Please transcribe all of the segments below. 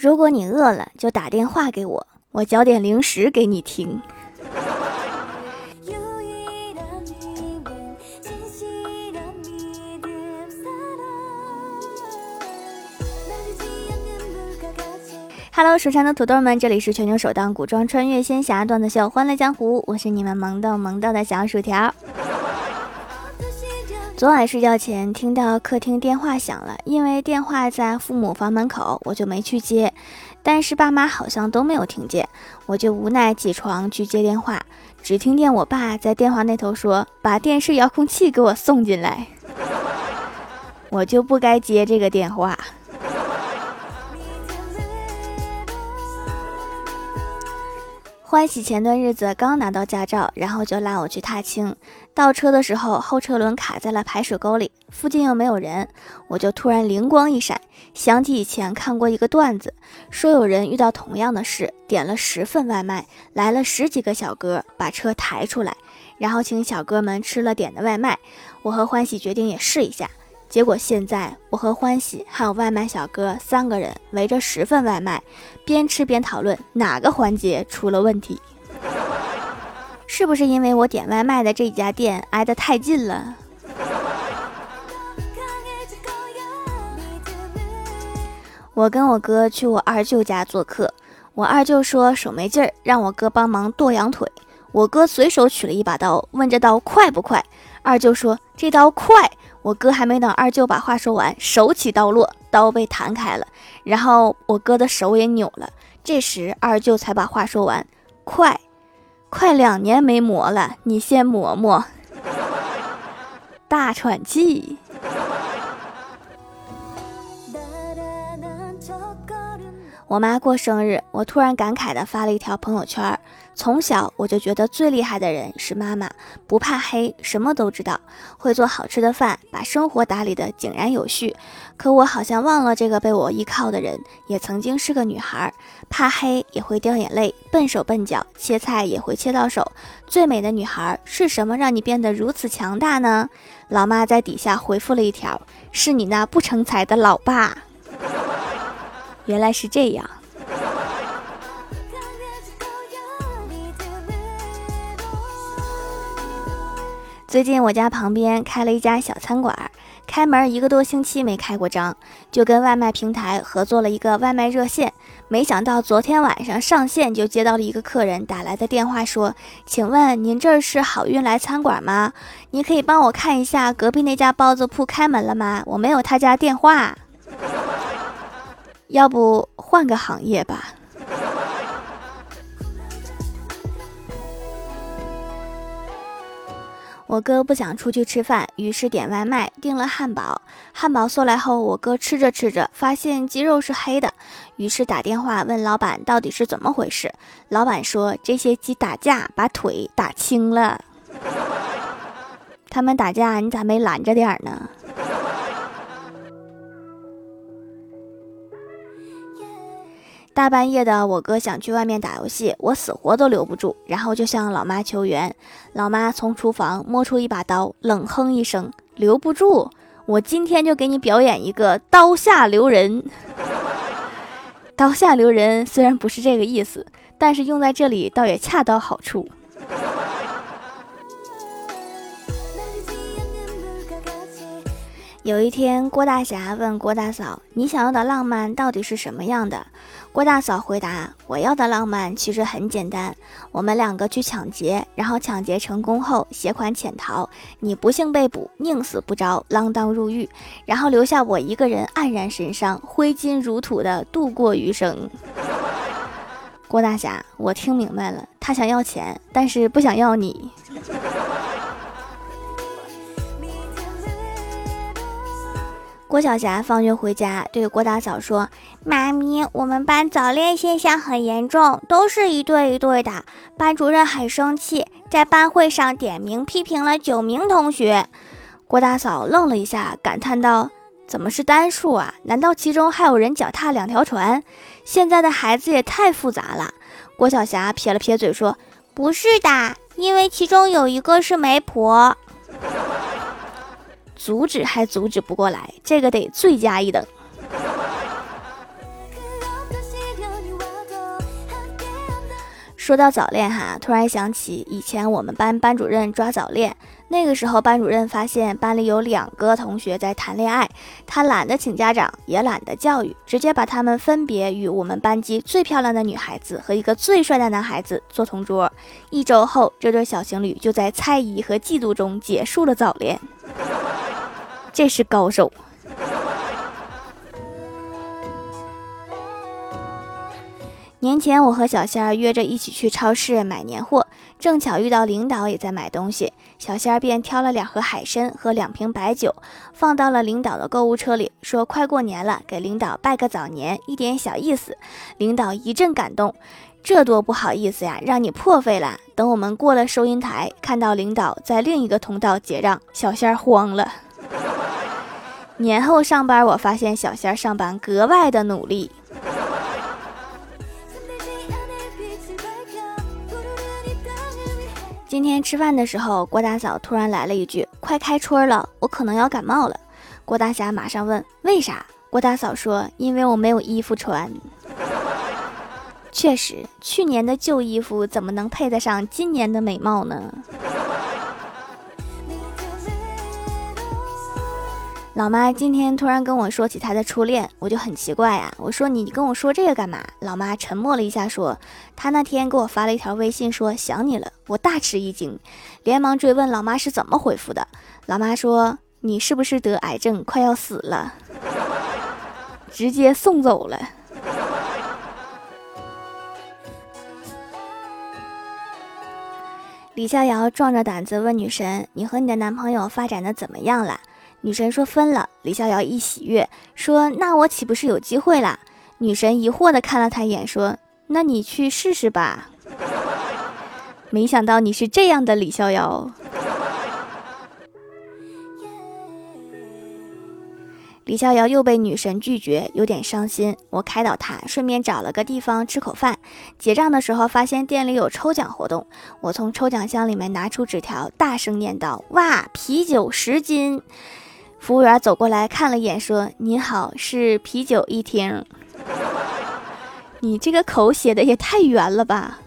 如果你饿了，就打电话给我，我嚼点零食给你听。Hello，蜀山的土豆们，这里是全球首档古装穿越仙侠段子秀《欢乐江湖》，我是你们萌逗萌逗的小薯条。昨晚睡觉前听到客厅电话响了，因为电话在父母房门口，我就没去接。但是爸妈好像都没有听见，我就无奈起床去接电话，只听见我爸在电话那头说：“把电视遥控器给我送进来。”我就不该接这个电话。欢喜前段日子刚拿到驾照，然后就拉我去踏青。倒车的时候，后车轮卡在了排水沟里，附近又没有人，我就突然灵光一闪，想起以前看过一个段子，说有人遇到同样的事，点了十份外卖，来了十几个小哥把车抬出来，然后请小哥们吃了点的外卖。我和欢喜决定也试一下。结果现在，我和欢喜还有外卖小哥三个人围着十份外卖，边吃边讨论哪个环节出了问题。是不是因为我点外卖的这家店挨得太近了？我跟我哥去我二舅家做客，我二舅说手没劲儿，让我哥帮忙剁羊腿。我哥随手取了一把刀，问这刀快不快？二舅说这刀快。我哥还没等二舅把话说完，手起刀落，刀被弹开了，然后我哥的手也扭了。这时二舅才把话说完：“快，快两年没磨了，你先磨磨。”大喘气。我妈过生日，我突然感慨地发了一条朋友圈。从小我就觉得最厉害的人是妈妈，不怕黑，什么都知道，会做好吃的饭，把生活打理得井然有序。可我好像忘了，这个被我依靠的人也曾经是个女孩，怕黑也会掉眼泪，笨手笨脚，切菜也会切到手。最美的女孩是什么让你变得如此强大呢？老妈在底下回复了一条：是你那不成才的老爸。原来是这样。最近我家旁边开了一家小餐馆，开门一个多星期没开过张，就跟外卖平台合作了一个外卖热线。没想到昨天晚上上线就接到了一个客人打来的电话，说：“请问您这儿是好运来餐馆吗？您可以帮我看一下隔壁那家包子铺开门了吗？我没有他家电话。”要不换个行业吧。我哥不想出去吃饭，于是点外卖订了汉堡。汉堡送来后，我哥吃着吃着发现鸡肉是黑的，于是打电话问老板到底是怎么回事。老板说这些鸡打架把腿打青了。他们打架你咋没拦着点儿呢？大半夜的，我哥想去外面打游戏，我死活都留不住，然后就向老妈求援。老妈从厨房摸出一把刀，冷哼一声：“留不住，我今天就给你表演一个刀下留人。”刀下留人虽然不是这个意思，但是用在这里倒也恰到好处。有一天，郭大侠问郭大嫂：“你想要的浪漫到底是什么样的？”郭大嫂回答：“我要的浪漫其实很简单，我们两个去抢劫，然后抢劫成功后携款潜逃，你不幸被捕，宁死不着，锒铛入狱，然后留下我一个人黯然神伤，挥金如土的度过余生。”郭大侠，我听明白了，他想要钱，但是不想要你。郭晓霞放学回家，对郭大嫂说：“妈咪，我们班早恋现象很严重，都是一对一对的。班主任很生气，在班会上点名批评了九名同学。”郭大嫂愣了一下，感叹道：“怎么是单数啊？难道其中还有人脚踏两条船？现在的孩子也太复杂了。”郭晓霞撇了撇嘴说：“不是的，因为其中有一个是媒婆。”阻止还阻止不过来，这个得罪加一等。说到早恋哈，突然想起以前我们班班主任抓早恋。那个时候，班主任发现班里有两个同学在谈恋爱，他懒得请家长，也懒得教育，直接把他们分别与我们班级最漂亮的女孩子和一个最帅的男孩子做同桌。一周后，这对小情侣就在猜疑和嫉妒中结束了早恋。这是高手。年前，我和小仙儿约着一起去超市买年货，正巧遇到领导也在买东西，小仙儿便挑了两盒海参和两瓶白酒，放到了领导的购物车里，说快过年了，给领导拜个早年，一点小意思。领导一阵感动，这多不好意思呀，让你破费了。等我们过了收银台，看到领导在另一个通道结账，小仙儿慌了。年后上班，我发现小仙儿上班格外的努力。今天吃饭的时候，郭大嫂突然来了一句：“快开春了，我可能要感冒了。”郭大侠马上问：“为啥？”郭大嫂说：“因为我没有衣服穿。”确实，去年的旧衣服怎么能配得上今年的美貌呢？老妈今天突然跟我说起她的初恋，我就很奇怪呀。我说你跟我说这个干嘛？老妈沉默了一下，说她那天给我发了一条微信，说想你了。我大吃一惊，连忙追问老妈是怎么回复的。老妈说你是不是得癌症，快要死了？直接送走了。李逍遥壮着胆子问女神：“你和你的男朋友发展的怎么样了？”女神说分了，李逍遥一喜悦，说那我岂不是有机会啦？女神疑惑的看了他一眼，说那你去试试吧。没想到你是这样的李逍遥。李逍遥又被女神拒绝，有点伤心。我开导他，顺便找了个地方吃口饭。结账的时候发现店里有抽奖活动，我从抽奖箱里面拿出纸条，大声念道：“哇，啤酒十斤！”服务员走过来看了一眼，说：“您好，是啤酒一听。”你这个口写的也太圆了吧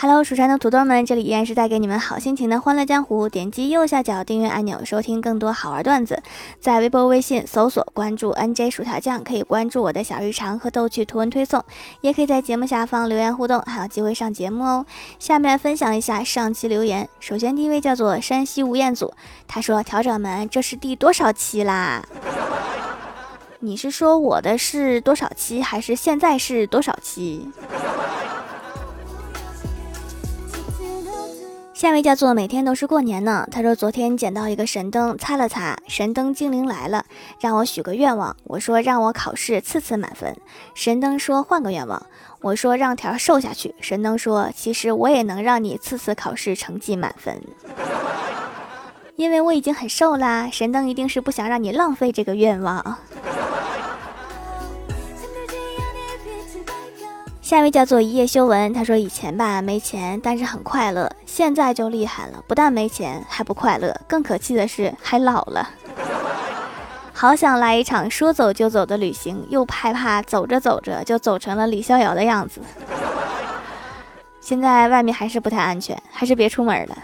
！Hello，蜀山的土豆们，这里依然是带给你们好心情的欢乐江湖。点击右下角订阅按钮，收听更多好玩段子。在微博、微信搜索关注 NJ 薯条酱，可以关注我的小日常和逗趣图文推送，也可以在节目下方留言互动，还有机会上节目哦。下面分享一下上期留言。首先第一位叫做山西吴彦祖，他说：“调整们，这是第多少期啦？你是说我的是多少期，还是现在是多少期？”下一位叫做每天都是过年呢。他说昨天捡到一个神灯，擦了擦，神灯精灵来了，让我许个愿望。我说让我考试次次满分。神灯说换个愿望。我说让条瘦下去。神灯说其实我也能让你次次考试成绩满分，因为我已经很瘦啦。神灯一定是不想让你浪费这个愿望。下一位叫做一夜修文，他说以前吧没钱，但是很快乐，现在就厉害了，不但没钱还不快乐，更可气的是还老了。好想来一场说走就走的旅行，又害怕走着走着就走成了李逍遥的样子。现在外面还是不太安全，还是别出门了。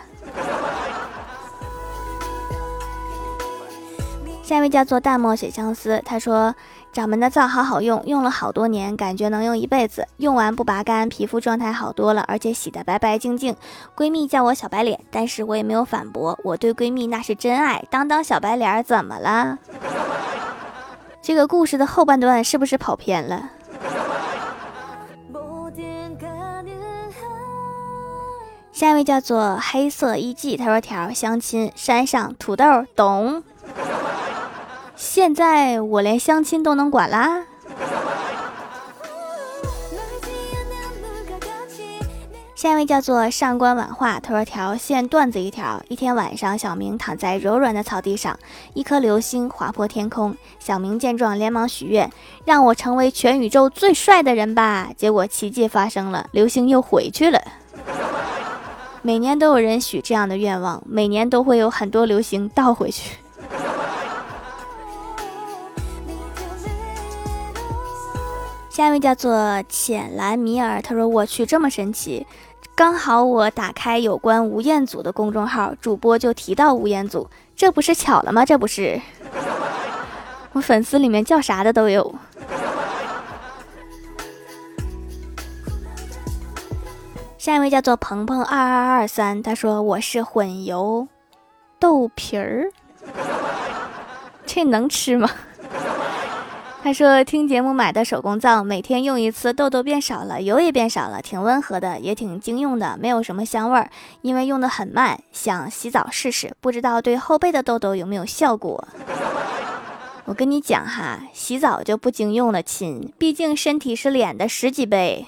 下一位叫做淡漠雪相思，他说。掌门的皂好好用，用了好多年，感觉能用一辈子。用完不拔干，皮肤状态好多了，而且洗得白白净净。闺蜜叫我小白脸，但是我也没有反驳，我对闺蜜那是真爱。当当小白脸怎么了？这个故事的后半段是不是跑偏了？下一位叫做黑色一季，他说条相亲山上土豆懂。现在我连相亲都能管啦。下一位叫做上官婉化，他说条线段子一条。一天晚上，小明躺在柔软的草地上，一颗流星划破天空。小明见状，连忙许愿，让我成为全宇宙最帅的人吧。结果奇迹发生了，流星又回去了。每年都有人许这样的愿望，每年都会有很多流星倒回去。下一位叫做浅蓝米尔，他说：“我去，这么神奇！刚好我打开有关吴彦祖的公众号，主播就提到吴彦祖，这不是巧了吗？这不是，我粉丝里面叫啥的都有。”下一位叫做鹏鹏二二二三，他说：“我是混油豆皮儿，这能吃吗？”他说：“听节目买的手工皂，每天用一次，痘痘变少了，油也变少了，挺温和的，也挺经用的，没有什么香味儿。因为用的很慢，想洗澡试试，不知道对后背的痘痘有没有效果。我跟你讲哈，洗澡就不经用了，亲，毕竟身体是脸的十几倍。”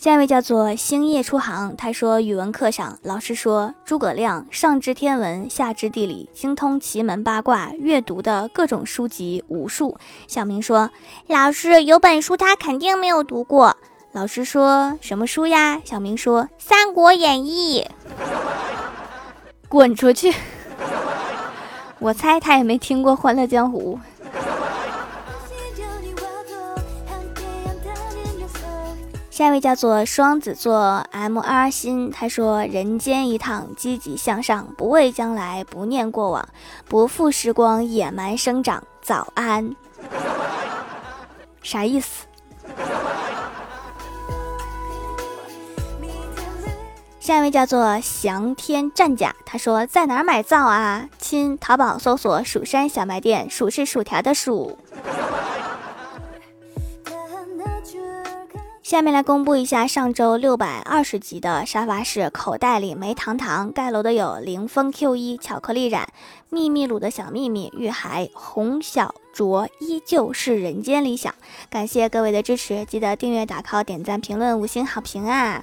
下一位叫做星夜出航，他说语文课上老师说诸葛亮上知天文下知地理，精通奇门八卦，阅读的各种书籍无数。小明说老师有本书他肯定没有读过。老师说什么书呀？小明说《三国演义》。滚出去！我猜他也没听过《欢乐江湖》。下一位叫做双子座 M R 心，他说：“人间一趟，积极向上，不畏将来，不念过往，不负时光野蛮生长。”早安，啥意思？下一位叫做翔天战甲，他说：“在哪儿买皂啊？亲，淘宝搜索‘蜀山小卖店’，薯是薯条的薯。”下面来公布一下上周六百二十集的沙发是口袋里没糖糖盖楼的有凌风 Q 一巧克力染秘密鲁的小秘密玉海红小卓依旧是人间理想，感谢各位的支持，记得订阅打 call 点赞评论五星好评啊！